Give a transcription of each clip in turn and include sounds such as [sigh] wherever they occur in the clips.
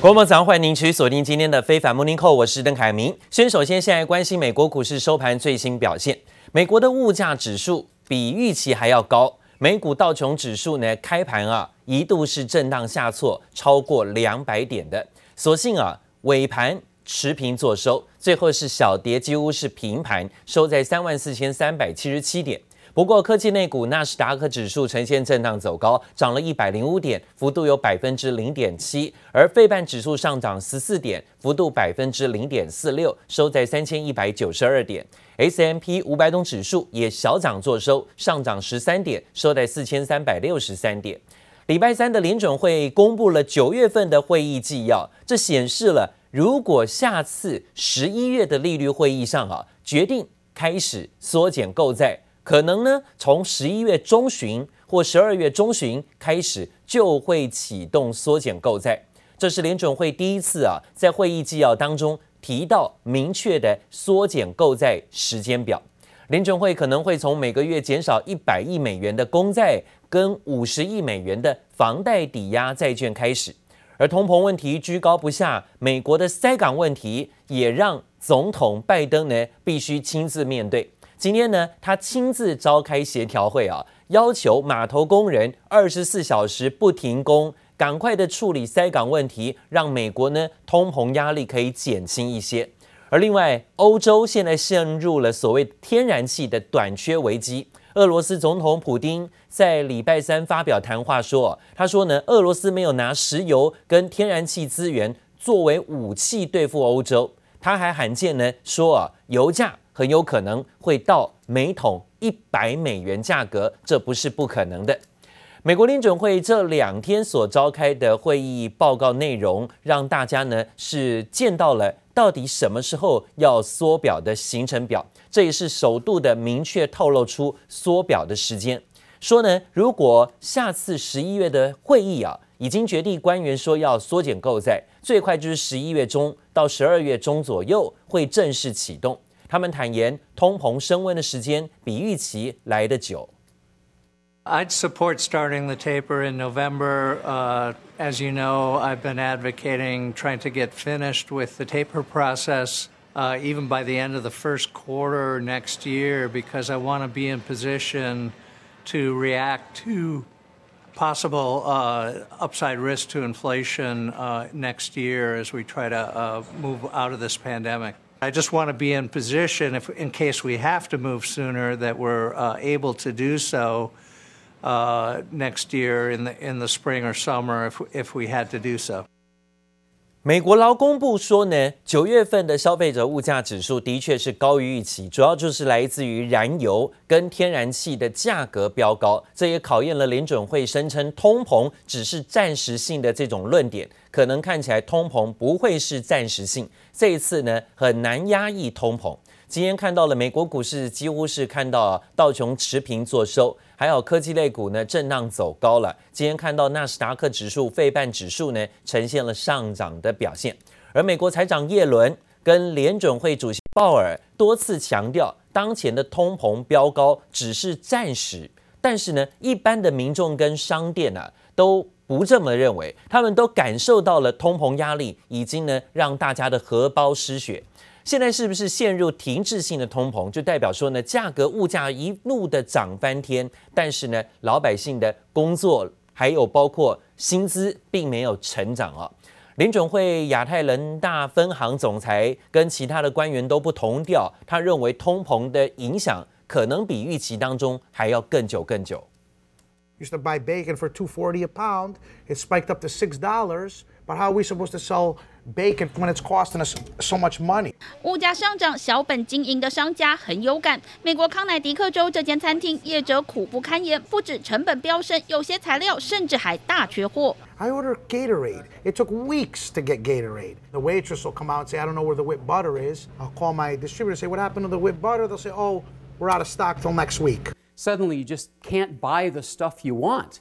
国贸早上欢迎您持续锁定今天的非凡 Morning Call，我是邓凯明。先首先现在关心美国股市收盘最新表现，美国的物价指数比预期还要高，美股道琼指数呢开盘啊一度是震荡下挫超过两百点的，所幸啊尾盘持平作收，最后是小跌，几乎是平盘，收在三万四千三百七十七点。不过，科技类股纳斯达克指数呈现震荡走高，涨了一百零五点，幅度有百分之零点七；而费半指数上涨十四点，幅度百分之零点四六，收在三千一百九十二点。S M P 五百种指数也小涨作收，上涨十三点，收在四千三百六十三点。礼拜三的联准会公布了九月份的会议纪要，这显示了如果下次十一月的利率会议上啊，决定开始缩减购债。可能呢，从十一月中旬或十二月中旬开始就会启动缩减购债。这是联准会第一次啊，在会议纪要当中提到明确的缩减购债时间表。联准会可能会从每个月减少一百亿美元的公债跟五十亿美元的房贷抵押债券开始。而通膨问题居高不下，美国的塞港问题也让总统拜登呢必须亲自面对。今天呢，他亲自召开协调会啊，要求码头工人二十四小时不停工，赶快的处理塞港问题，让美国呢通膨压力可以减轻一些。而另外，欧洲现在陷入了所谓天然气的短缺危机。俄罗斯总统普丁在礼拜三发表谈话说，他说呢，俄罗斯没有拿石油跟天然气资源作为武器对付欧洲。他还罕见呢说啊，油价。很有可能会到每桶一百美元价格，这不是不可能的。美国联准会这两天所召开的会议报告内容，让大家呢是见到了到底什么时候要缩表的行程表，这也是首度的明确透露出缩表的时间。说呢，如果下次十一月的会议啊，已经决定官员说要缩减购债，最快就是十一月中到十二月中左右会正式启动。他们坦言，通膨升温的时间比预期来得久。I'd support starting the taper in November. Uh, as you know, I've been advocating trying to get finished with the taper process, uh, even by the end of the first quarter next year, because I want to be in position to react to possible uh, upside risk to inflation uh, next year as we try to uh, move out of this pandemic. I just want to be in position, if in case we have to move sooner, that we're uh, able to do so uh, next year in the in the spring or summer, if if we had to do so. 美国劳工部说呢，九月份的消费者物价指数的确是高于预期，主要就是来自于燃油跟天然气的价格飙高，这也考验了联准会声称通膨只是暂时性的这种论点，可能看起来通膨不会是暂时性，这一次呢很难压抑通膨。今天看到了美国股市几乎是看到道琼持平作收。还有科技类股呢，震荡走高了。今天看到纳斯达克指数、费半指数呢，呈现了上涨的表现。而美国财长耶伦跟联准会主席鲍尔多次强调，当前的通膨飙高只是暂时。但是呢，一般的民众跟商店啊都不这么认为，他们都感受到了通膨压力已经呢让大家的荷包失血。现在是不是陷入停滞性的通膨，就代表说呢，价格物价一路的涨翻天，但是呢，老百姓的工作还有包括薪资并没有成长啊。联准会亚太人大分行总裁跟其他的官员都不同调，他认为通膨的影响可能比预期当中还要更久更久。Used to buy bacon for two forty a pound, it spiked up to six dollars. But how are we supposed to sell bacon when it's costing us so much money? 物价上涨，小本经营的商家很有感。美国康乃狄克州这间餐厅业者苦不堪言，不止成本飙升，有些材料甚至还大缺货。I ordered Gatorade. It took weeks to get Gatorade. The waitress will come out and say, I don't know where the whipped butter is. I'll call my distributor and say, What happened to the whipped butter? They'll say, Oh, we're out of stock till next week. Suddenly, you just can't buy the stuff you want.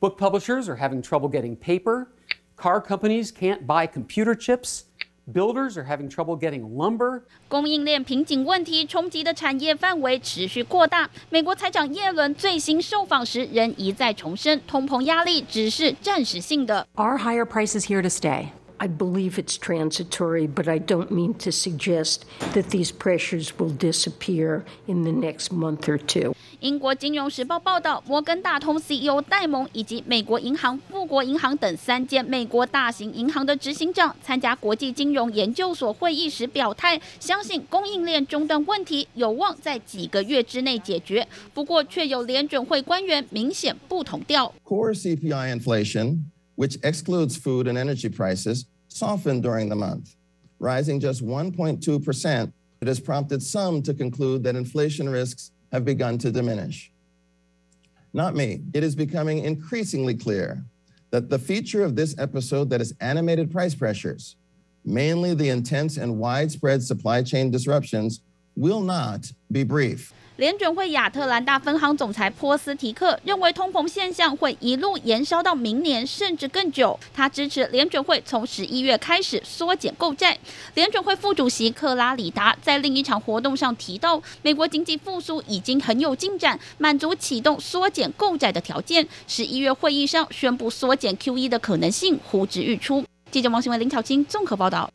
Book publishers are having trouble getting paper. Car companies can't buy computer chips. Builders are having trouble getting lumber. 供应链瓶颈问题冲击的产业范围持续扩大。美国财长耶伦最新受访时仍一再重申，通膨压力只是暂时性的。Are higher prices here to stay? I believe it's transitory, but I don't mean to suggest that these pressures will disappear in the next month or two. 英国金融时报报道，摩根大通 CEO 戴蒙以及美国银行、富国银行等三间美国大型银行的执行长参加国际金融研究所会议时表态，相信供应链中断问题有望在几个月之内解决。不过，却有联准会官员明显不同调。Core CPI inflation which excludes food and energy prices, softened during the month, rising just 1.2%. It has prompted some to conclude that inflation risks have begun to diminish. Not me. It is becoming increasingly clear that the feature of this episode that has animated price pressures, mainly the intense and widespread supply chain disruptions, will not be brief. 联准会亚特兰大分行总裁波斯提克认为，通膨现象会一路延烧到明年，甚至更久。他支持联准会从十一月开始缩减购债。联准会副主席克拉里达在另一场活动上提到，美国经济复苏已经很有进展，满足启动缩减购债的条件。十一月会议上宣布缩减 QE 的可能性呼之欲出。记者王新文、林巧清综合报道。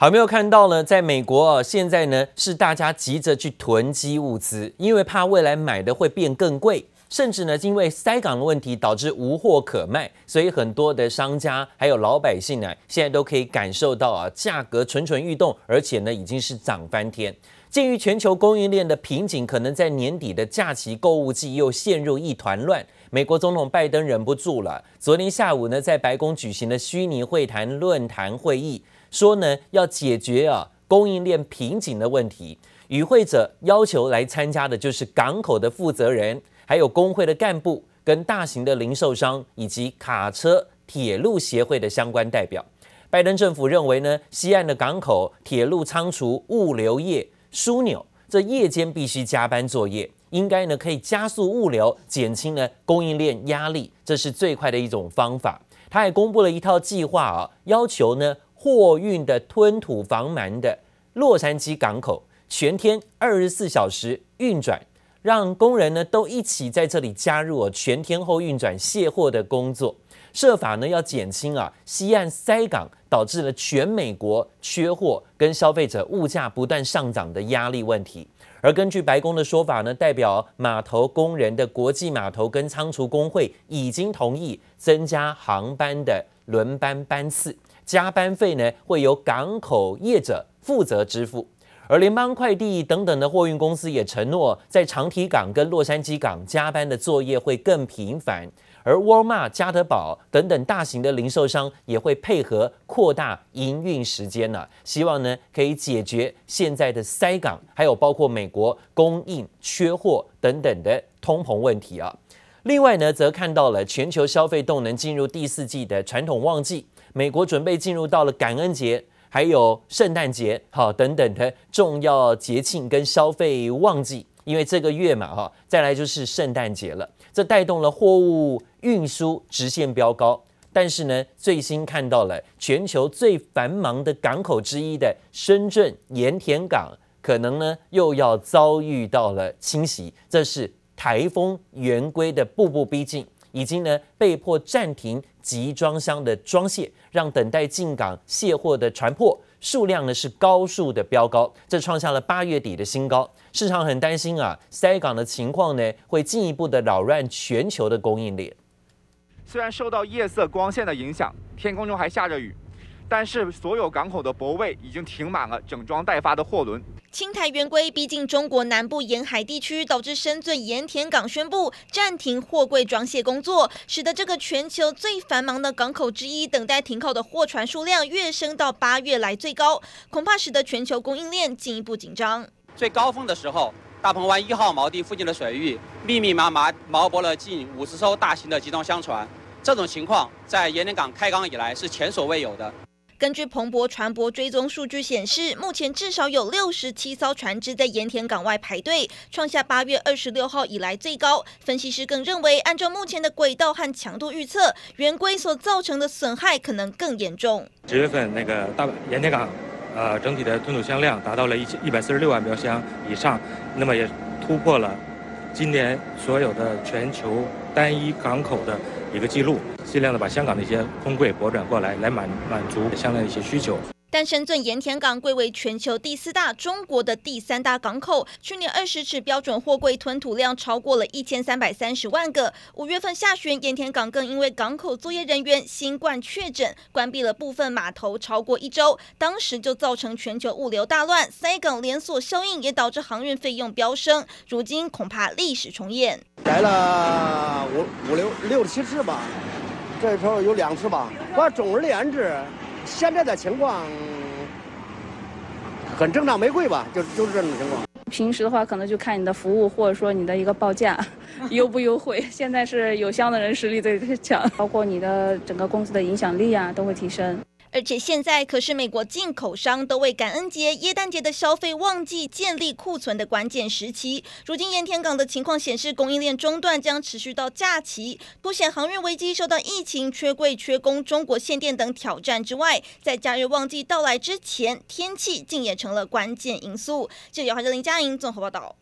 好，没有看到呢，在美国啊，现在呢是大家急着去囤积物资，因为怕未来买的会变更贵，甚至呢因为塞港的问题导致无货可卖，所以很多的商家还有老百姓呢，现在都可以感受到啊价格蠢蠢欲动，而且呢已经是涨翻天。鉴于全球供应链的瓶颈，可能在年底的假期购物季又陷入一团乱，美国总统拜登忍不住了，昨天下午呢在白宫举行的虚拟会谈论坛会议。说呢，要解决啊供应链瓶颈的问题，与会者要求来参加的就是港口的负责人，还有工会的干部，跟大型的零售商以及卡车、铁路协会的相关代表。拜登政府认为呢，西岸的港口、铁路仓储、物流业枢纽，这夜间必须加班作业，应该呢可以加速物流，减轻呢供应链压力，这是最快的一种方法。他还公布了一套计划啊，要求呢。货运的吞吐防鳗的洛杉矶港口全天二十四小时运转，让工人呢都一起在这里加入全天候运转卸货的工作，设法呢要减轻啊西岸塞港导致了全美国缺货跟消费者物价不断上涨的压力问题。而根据白宫的说法呢，代表码头工人的国际码头跟仓储工会已经同意增加航班的轮班班次。加班费呢，会由港口业者负责支付，而联邦快递等等的货运公司也承诺，在长堤港跟洛杉矶港加班的作业会更频繁，而沃尔玛、家得宝等等大型的零售商也会配合扩大营运时间呢，希望呢可以解决现在的塞港，还有包括美国供应缺货等等的通膨问题啊。另外呢，则看到了全球消费动能进入第四季的传统旺季。美国准备进入到了感恩节，还有圣诞节，好等等的重要节庆跟消费旺季，因为这个月嘛，哈，再来就是圣诞节了，这带动了货物运输直线飙高。但是呢，最新看到了全球最繁忙的港口之一的深圳盐田港，可能呢又要遭遇到了侵袭，这是台风圆规的步步逼近。已经呢被迫暂停集装箱的装卸，让等待进港卸货的船舶数量呢是高速的飙高，这创下了八月底的新高。市场很担心啊，塞港的情况呢会进一步的扰乱全球的供应链。虽然受到夜色光线的影响，天空中还下着雨，但是所有港口的泊位已经停满了整装待发的货轮。青台圆规逼近中国南部沿海地区，导致深圳盐田港宣布暂停货柜装卸工作，使得这个全球最繁忙的港口之一等待停靠的货船数量跃升到八月来最高，恐怕使得全球供应链进一步紧张。最高峰的时候，大鹏湾一号锚地附近的水域密密麻麻锚泊了近五十艘大型的集装箱船，这种情况在盐田港开港以来是前所未有的。根据彭博船舶追踪数据显示，目前至少有六十七艘船只在盐田港外排队，创下八月二十六号以来最高。分析师更认为，按照目前的轨道和强度预测，圆规所造成的损害可能更严重。十月份那个大盐田港，呃，整体的吞吐箱量达到了一千一百四十六万标箱以上，那么也突破了今年所有的全球单一港口的一个记录，尽量的把香港的一些空柜驳转过来，来满满足相关的一些需求。但深圳盐田港贵为全球第四大、中国的第三大港口，去年二十尺标准货柜吞吐量超过了一千三百三十万个。五月份下旬，盐田港更因为港口作业人员新冠确诊，关闭了部分码头超过一周，当时就造成全球物流大乱，塞港连锁效应也导致航运费用飙升。如今恐怕历史重演。来了五五六六七次吧，这时候有两次吧。我总而言之。现在的情况很正常，没贵吧？就就是这种情况。平时的话，可能就看你的服务，或者说你的一个报价 [laughs] 优不优惠。现在是有箱的人实力最强，包括你的整个公司的影响力啊，都会提升。而且现在可是美国进口商都为感恩节、耶诞节的消费旺季建立库存的关键时期。如今盐田港的情况显示，供应链中断将持续到假期，凸显航运危机受到疫情、缺柜、缺工、中国限电等挑战之外，在假日旺季到来之前，天气竟也成了关键因素。记者姚华林佳莹综合报道。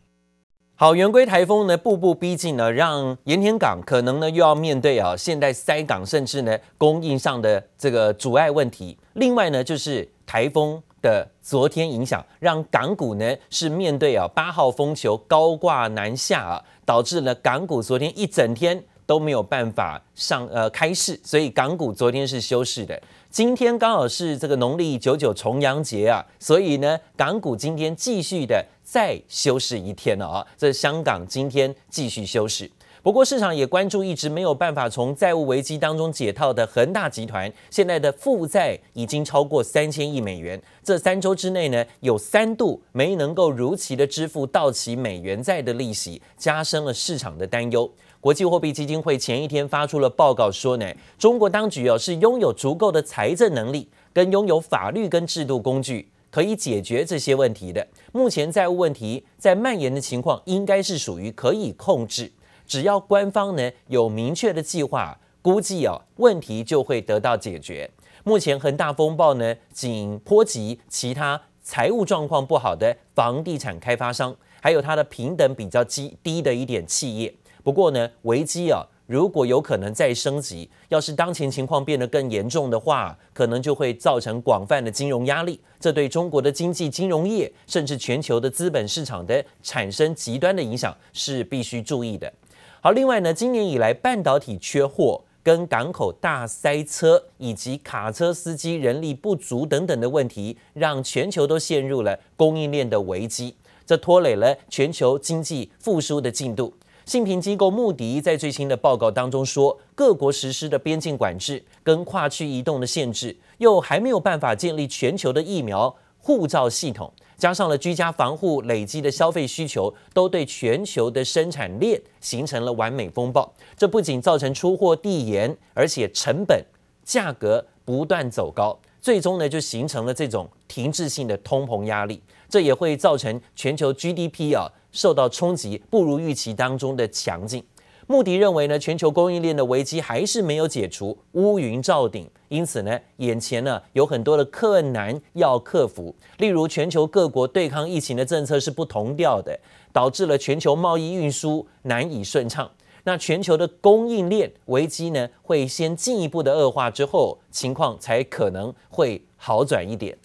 好，圆规台风呢，步步逼近呢，让盐田港可能呢又要面对啊，现在塞港，甚至呢供应上的这个阻碍问题。另外呢，就是台风的昨天影响，让港股呢是面对啊八号风球高挂南下啊，导致了港股昨天一整天都没有办法上呃开市，所以港股昨天是休市的。今天刚好是这个农历九九重阳节啊，所以呢，港股今天继续的再休市一天了啊。这香港今天继续休市。不过市场也关注一直没有办法从债务危机当中解套的恒大集团，现在的负债已经超过三千亿美元。这三周之内呢，有三度没能够如期的支付到期美元债的利息，加深了市场的担忧。国际货币基金会前一天发出了报告说呢，中国当局哦是拥有足够的财政能力，跟拥有法律跟制度工具，可以解决这些问题的。目前债务问题在蔓延的情况，应该是属于可以控制。只要官方呢有明确的计划，估计哦问题就会得到解决。目前恒大风暴呢仅波及其他财务状况不好的房地产开发商，还有它的平等比较低低的一点企业。不过呢，危机啊，如果有可能再升级，要是当前情况变得更严重的话，可能就会造成广泛的金融压力，这对中国的经济、金融业，甚至全球的资本市场的产生极端的影响，是必须注意的。好，另外呢，今年以来半导体缺货、跟港口大塞车，以及卡车司机人力不足等等的问题，让全球都陷入了供应链的危机，这拖累了全球经济复苏的进度。信评机构穆迪在最新的报告当中说，各国实施的边境管制跟跨区移动的限制，又还没有办法建立全球的疫苗护照系统，加上了居家防护累积的消费需求，都对全球的生产链形成了完美风暴。这不仅造成出货递延，而且成本价格不断走高，最终呢就形成了这种停滞性的通膨压力。这也会造成全球 GDP 啊。受到冲击不如预期当中的强劲，穆迪认为呢，全球供应链的危机还是没有解除，乌云罩顶，因此呢，眼前呢有很多的困难要克服，例如全球各国对抗疫情的政策是不同调的，导致了全球贸易运输难以顺畅，那全球的供应链危机呢会先进一步的恶化之后，情况才可能会好转一点。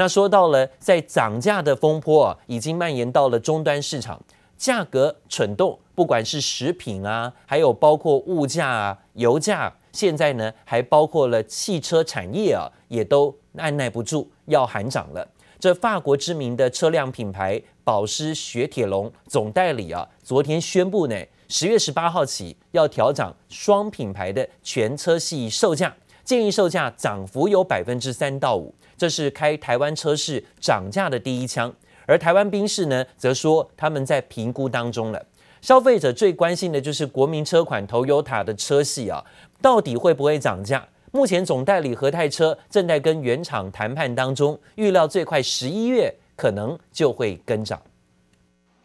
那说到了，在涨价的风波啊，已经蔓延到了终端市场，价格蠢动，不管是食品啊，还有包括物价啊、油价，现在呢还包括了汽车产业啊，也都按捺不住要喊涨了。这法国知名的车辆品牌保时雪铁龙总代理啊，昨天宣布呢，十月十八号起要调涨双品牌的全车系售价，建议售价涨幅有百分之三到五。这是开台湾车市涨价的第一枪，而台湾兵士呢，则说他们在评估当中了。消费者最关心的就是国民车款 Toyota 的车系啊，到底会不会涨价？目前总代理和泰车正在跟原厂谈判当中，预料最快十一月可能就会跟涨。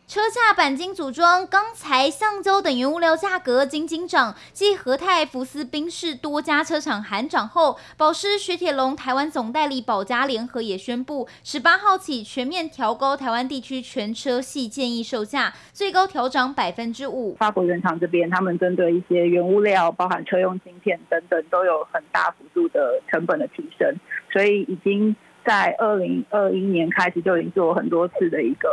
车架、钣金组装、钢材、橡胶等原物料价格惊惊涨，继和泰、福斯、宾士多家车厂喊涨后，保时、雪铁龙台湾总代理宝嘉联合也宣布，十八号起全面调高台湾地区全车系建议售价，最高调涨百分之五。法国原厂这边，他们针对一些原物料，包含车用晶片等等，都有很大幅度的成本的提升，所以已经在二零二一年开始就已经做很多次的一个。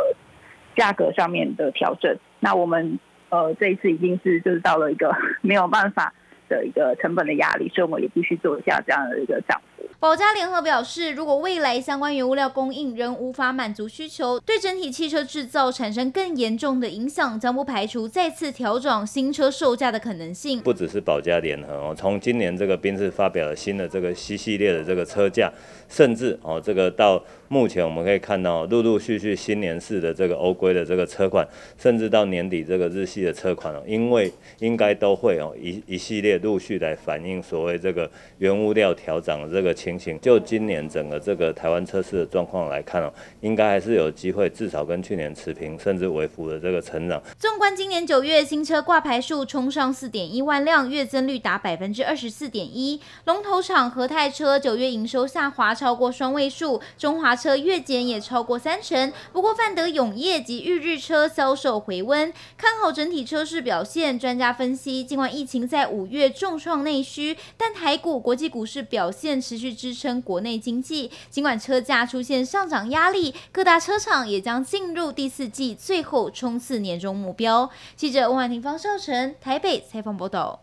价格上面的调整，那我们呃这一次已经是就是到了一个 [laughs] 没有办法的一个成本的压力，所以我们也必须做一下这样的一个涨幅。宝嘉联合表示，如果未来相关原物料供应仍无法满足需求，对整体汽车制造产生更严重的影响，将不排除再次调整新车售价的可能性。不只是宝嘉联合哦，从今年这个宾士发表了新的这个 C 系列的这个车价，甚至哦这个到目前我们可以看到陆陆续续新年式的这个欧规的这个车款，甚至到年底这个日系的车款哦，因为应该都会哦一一系列陆续来反映所谓这个原物料调涨的这个情形。就今年整个这个台湾车市的状况来看哦，应该还是有机会，至少跟去年持平，甚至微幅的这个成长。纵观今年九月新车挂牌数冲上四点一万辆，月增率达百分之二十四点一。龙头厂和泰车九月营收下滑超过双位数，中华车月减也超过三成。不过范德永业及裕日车销售回温，看好整体车市表现。专家分析，尽管疫情在五月重创内需，但台股、国际股市表现持续。去支撑国内经济，尽管车价出现上涨压力，各大车厂也将进入第四季最后冲刺年终目标。记者温婉婷、方少成台北采访报道。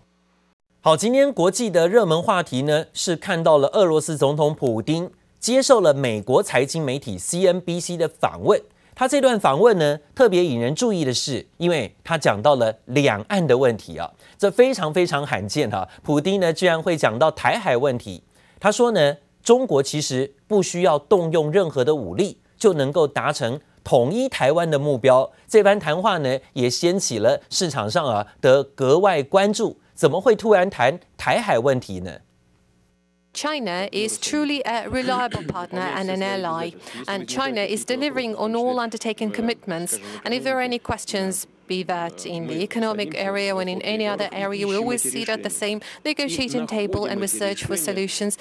好，今天国际的热门话题呢，是看到了俄罗斯总统普丁接受了美国财经媒体 CNBC 的访问。他这段访问呢，特别引人注意的是，因为他讲到了两岸的问题啊，这非常非常罕见哈、普丁呢，居然会讲到台海问题。他说呢，中国其实不需要动用任何的武力，就能够达成统一台湾的目标。这番谈话呢，也掀起了市场上啊的格外关注。怎么会突然谈台海问题呢？China is truly a reliable partner and an ally, and China is delivering on all undertaken commitments. And if there are any questions, be that in the economic area or in any other area, we always sit at the same negotiating table and we search for solutions.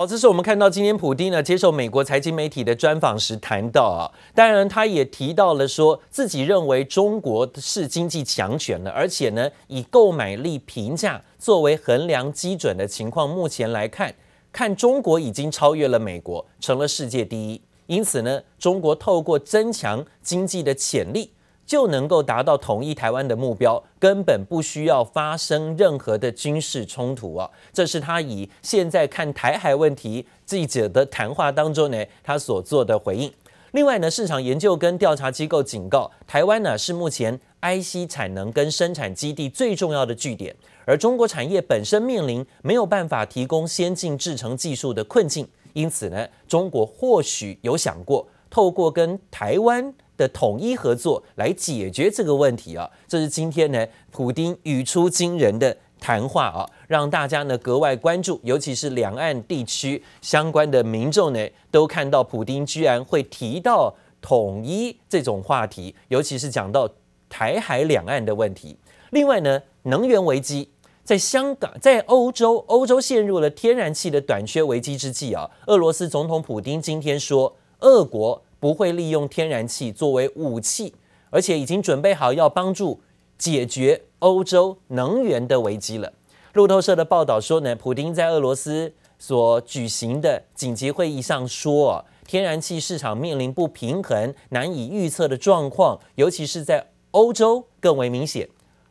好，这是我们看到今天普丁呢接受美国财经媒体的专访时谈到啊，当然他也提到了说自己认为中国是经济强权了，而且呢以购买力评价作为衡量基准的情况，目前来看，看中国已经超越了美国，成了世界第一，因此呢，中国透过增强经济的潜力。就能够达到统一台湾的目标，根本不需要发生任何的军事冲突啊！这是他以现在看台海问题记者的谈话当中呢，他所做的回应。另外呢，市场研究跟调查机构警告，台湾呢是目前 IC 产能跟生产基地最重要的据点，而中国产业本身面临没有办法提供先进制程技术的困境，因此呢，中国或许有想过透过跟台湾。的统一合作来解决这个问题啊，这是今天呢普丁语出惊人的谈话啊，让大家呢格外关注，尤其是两岸地区相关的民众呢都看到普丁居然会提到统一这种话题，尤其是讲到台海两岸的问题。另外呢，能源危机在香港，在欧洲，欧洲陷入了天然气的短缺危机之际啊，俄罗斯总统普丁今天说，俄国。不会利用天然气作为武器，而且已经准备好要帮助解决欧洲能源的危机了。路透社的报道说呢，普丁在俄罗斯所举行的紧急会议上说，天然气市场面临不平衡、难以预测的状况，尤其是在欧洲更为明显。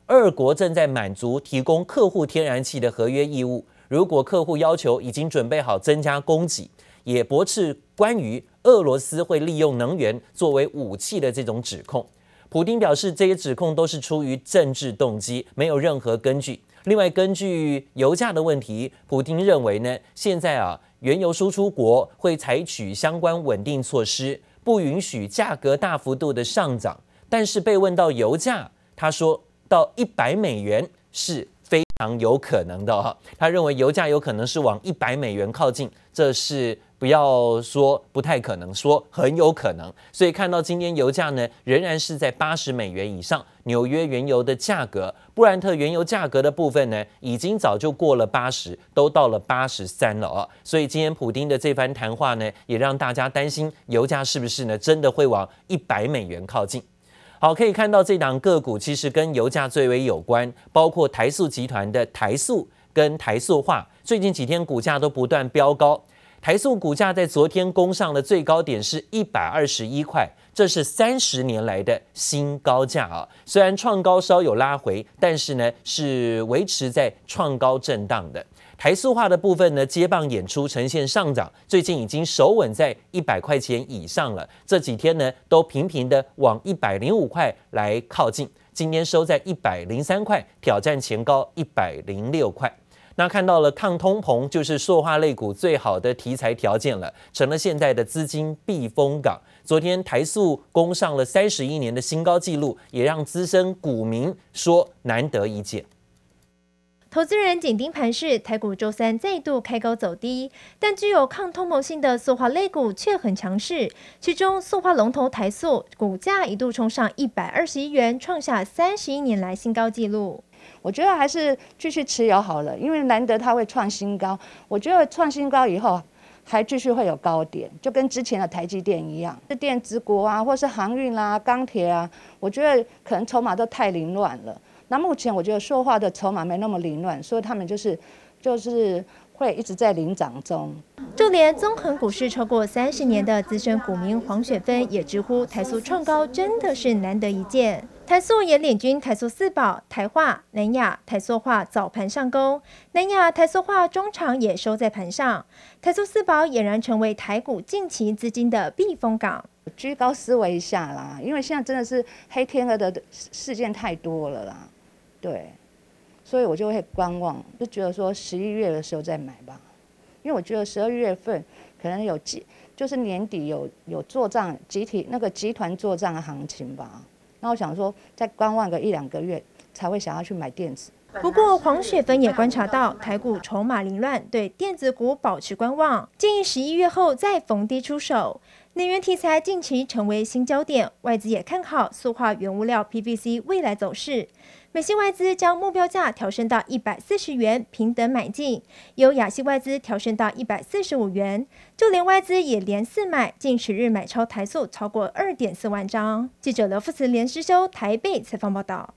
俄国正在满足提供客户天然气的合约义务，如果客户要求，已经准备好增加供给，也驳斥关于。俄罗斯会利用能源作为武器的这种指控，普丁表示这些指控都是出于政治动机，没有任何根据。另外，根据油价的问题，普丁认为呢，现在啊，原油输出国会采取相关稳定措施，不允许价格大幅度的上涨。但是被问到油价，他说到一百美元是非常有可能的哈。他认为油价有可能是往一百美元靠近，这是。不要说不太可能，说很有可能。所以看到今天油价呢，仍然是在八十美元以上。纽约原油的价格，布兰特原油价格的部分呢，已经早就过了八十，都到了八十三了哦。所以今天普丁的这番谈话呢，也让大家担心油价是不是呢，真的会往一百美元靠近。好，可以看到这档个股其实跟油价最为有关，包括台塑集团的台塑跟台塑化，最近几天股价都不断飙高。台塑股价在昨天攻上的最高点是一百二十一块，这是三十年来的新高价啊！虽然创高稍有拉回，但是呢是维持在创高震荡的。台塑化的部分呢接棒演出，呈现上涨，最近已经守稳在一百块钱以上了。这几天呢都频频的往一百零五块来靠近，今天收在一百零三块，挑战前高一百零六块。那看到了抗通膨，就是塑化类股最好的题材条件了，成了现在的资金避风港。昨天台塑攻上了三十一年的新高纪录，也让资深股民说难得一见。投资人紧盯盘势，台股周三再度开高走低，但具有抗通膨性的塑化类股却很强势。其中塑化龙头台塑股价一度冲上一百二十一元，创下三十一年来新高纪录。我觉得还是继续持有好了，因为难得它会创新高。我觉得创新高以后还继续会有高点，就跟之前的台积电一样，是电子股啊，或是航运啦、啊、钢铁啊，我觉得可能筹码都太凌乱了。那目前我觉得说话的筹码没那么凌乱，所以他们就是就是。会一直在领涨中，就连纵横股市超过三十年的资深股民黄雪芬也直呼台塑创高真的是难得一见。台塑也领军台塑四宝、台化、南亚、台塑化早盘上攻，南亚、台塑化中场也收在盘上，台塑四宝俨然成为台股近期资金的避风港。居高思维一下啦，因为现在真的是黑天鹅的事件太多了啦，对。所以我就会观望，就觉得说十一月的时候再买吧，因为我觉得十二月份可能有集，就是年底有有做账集体那个集团做账的行情吧。那我想说再观望个一两个月，才会想要去买电子。不过黄雪芬也观察到台股筹码凌乱，对电子股保持观望，建议十一月后再逢低出手。能源题材近期成为新焦点，外资也看好塑化原物料 PVC 未来走势。美系外资将目标价调升到一百四十元，平等买进；由亚系外资调升到一百四十五元。就连外资也连四买，近十日买超台塑超过二点四万张。记者刘富慈、连诗修台北采访报道。